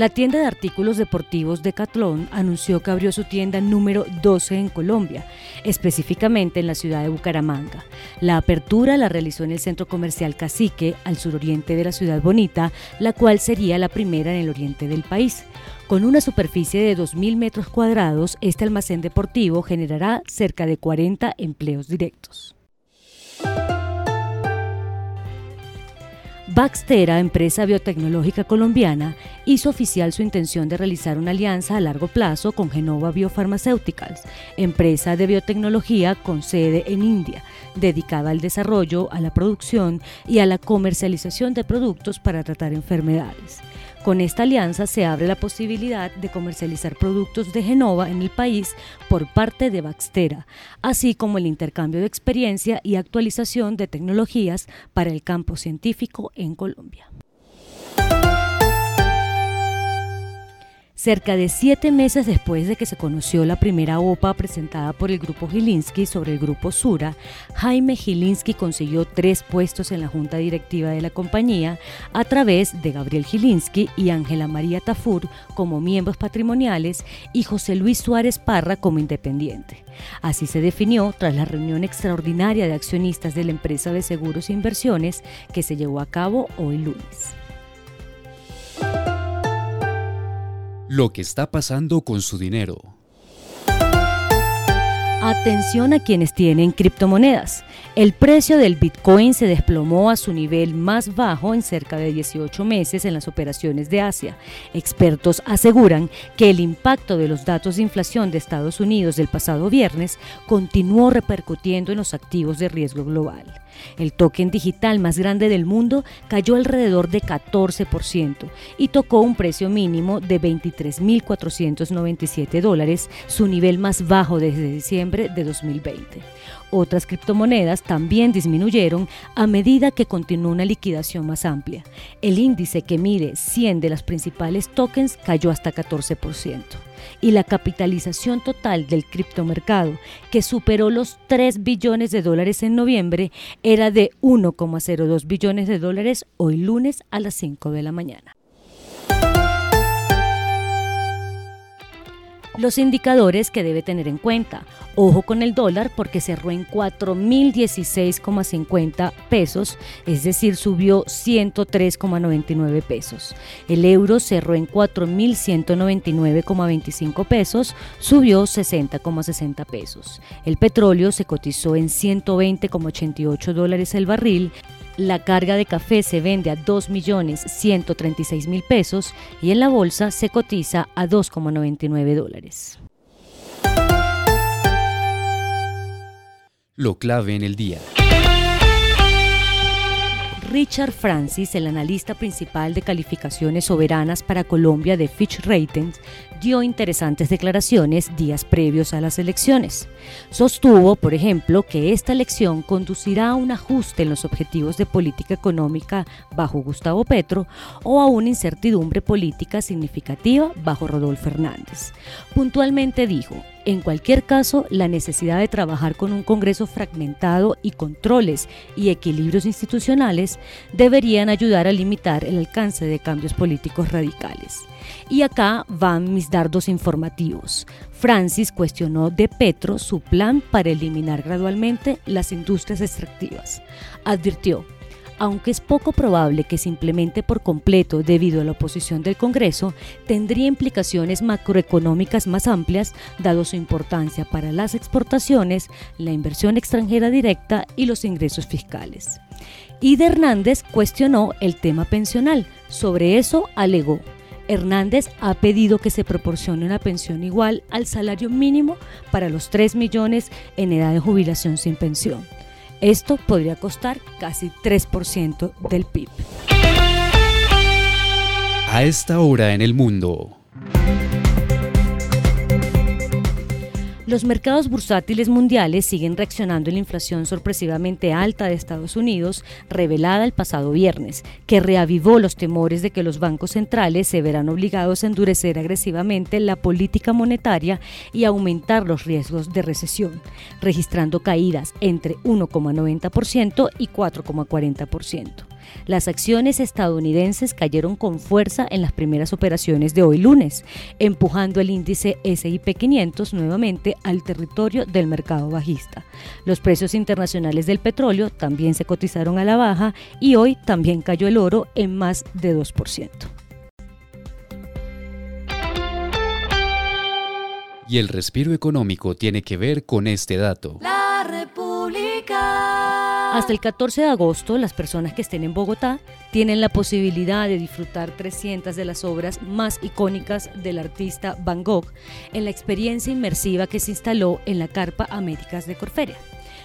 La tienda de artículos deportivos Decathlon anunció que abrió su tienda número 12 en Colombia, específicamente en la ciudad de Bucaramanga. La apertura la realizó en el centro comercial Cacique, al suroriente de la ciudad bonita, la cual sería la primera en el oriente del país. Con una superficie de 2.000 metros cuadrados, este almacén deportivo generará cerca de 40 empleos directos. Baxtera, empresa biotecnológica colombiana, hizo oficial su intención de realizar una alianza a largo plazo con Genova Biopharmaceuticals, empresa de biotecnología con sede en India, dedicada al desarrollo, a la producción y a la comercialización de productos para tratar enfermedades. Con esta alianza se abre la posibilidad de comercializar productos de Genova en el país por parte de Baxtera, así como el intercambio de experiencia y actualización de tecnologías para el campo científico en Colombia. Cerca de siete meses después de que se conoció la primera OPA presentada por el Grupo Gilinski sobre el Grupo Sura, Jaime Gilinski consiguió tres puestos en la junta directiva de la compañía a través de Gabriel Gilinski y Ángela María Tafur como miembros patrimoniales y José Luis Suárez Parra como independiente. Así se definió tras la reunión extraordinaria de accionistas de la empresa de seguros e inversiones que se llevó a cabo hoy lunes. Lo que está pasando con su dinero. Atención a quienes tienen criptomonedas. El precio del Bitcoin se desplomó a su nivel más bajo en cerca de 18 meses en las operaciones de Asia. Expertos aseguran que el impacto de los datos de inflación de Estados Unidos del pasado viernes continuó repercutiendo en los activos de riesgo global. El token digital más grande del mundo cayó alrededor de 14% y tocó un precio mínimo de 23.497 dólares, su nivel más bajo desde diciembre de 2020. Otras criptomonedas también disminuyeron a medida que continuó una liquidación más amplia. El índice que mide 100 de las principales tokens cayó hasta 14% y la capitalización total del criptomercado, que superó los 3 billones de dólares en noviembre, era de 1,02 billones de dólares hoy lunes a las 5 de la mañana. Los indicadores que debe tener en cuenta. Ojo con el dólar porque cerró en 4.016,50 pesos, es decir, subió 103,99 pesos. El euro cerró en 4.199,25 pesos, subió 60,60 pesos. El petróleo se cotizó en 120,88 dólares el barril la carga de café se vende a 2.136.000 pesos y en la bolsa se cotiza a 2,99 dólares. Lo clave en el día. Richard Francis, el analista principal de calificaciones soberanas para Colombia de Fitch Ratings, dio interesantes declaraciones días previos a las elecciones. Sostuvo, por ejemplo, que esta elección conducirá a un ajuste en los objetivos de política económica bajo Gustavo Petro o a una incertidumbre política significativa bajo Rodolfo Hernández. Puntualmente dijo, en cualquier caso, la necesidad de trabajar con un Congreso fragmentado y controles y equilibrios institucionales deberían ayudar a limitar el alcance de cambios políticos radicales. Y acá van mis dardos informativos. Francis cuestionó de Petro su plan para eliminar gradualmente las industrias extractivas. Advirtió, aunque es poco probable que se implemente por completo debido a la oposición del Congreso, tendría implicaciones macroeconómicas más amplias, dado su importancia para las exportaciones, la inversión extranjera directa y los ingresos fiscales. Ida Hernández cuestionó el tema pensional. Sobre eso alegó. Hernández ha pedido que se proporcione una pensión igual al salario mínimo para los 3 millones en edad de jubilación sin pensión. Esto podría costar casi 3% del PIB. A esta hora en el mundo. Los mercados bursátiles mundiales siguen reaccionando a la inflación sorpresivamente alta de Estados Unidos, revelada el pasado viernes, que reavivó los temores de que los bancos centrales se verán obligados a endurecer agresivamente la política monetaria y aumentar los riesgos de recesión, registrando caídas entre 1,90% y 4,40%. Las acciones estadounidenses cayeron con fuerza en las primeras operaciones de hoy lunes, empujando el índice SIP 500 nuevamente al territorio del mercado bajista. Los precios internacionales del petróleo también se cotizaron a la baja y hoy también cayó el oro en más de 2%. Y el respiro económico tiene que ver con este dato. La República. Hasta el 14 de agosto, las personas que estén en Bogotá tienen la posibilidad de disfrutar 300 de las obras más icónicas del artista Van Gogh en la experiencia inmersiva que se instaló en la Carpa Américas de Corferia.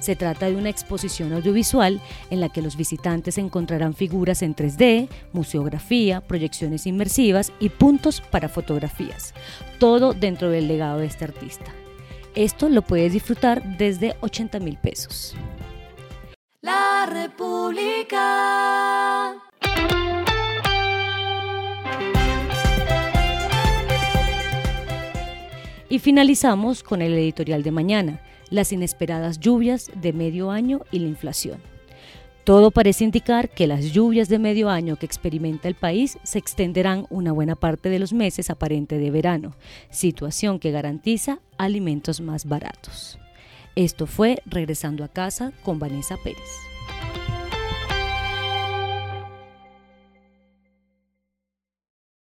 Se trata de una exposición audiovisual en la que los visitantes encontrarán figuras en 3D, museografía, proyecciones inmersivas y puntos para fotografías, todo dentro del legado de este artista. Esto lo puedes disfrutar desde 80 mil pesos. República. Y finalizamos con el editorial de mañana, las inesperadas lluvias de medio año y la inflación. Todo parece indicar que las lluvias de medio año que experimenta el país se extenderán una buena parte de los meses aparente de verano, situación que garantiza alimentos más baratos. Esto fue Regresando a casa con Vanessa Pérez.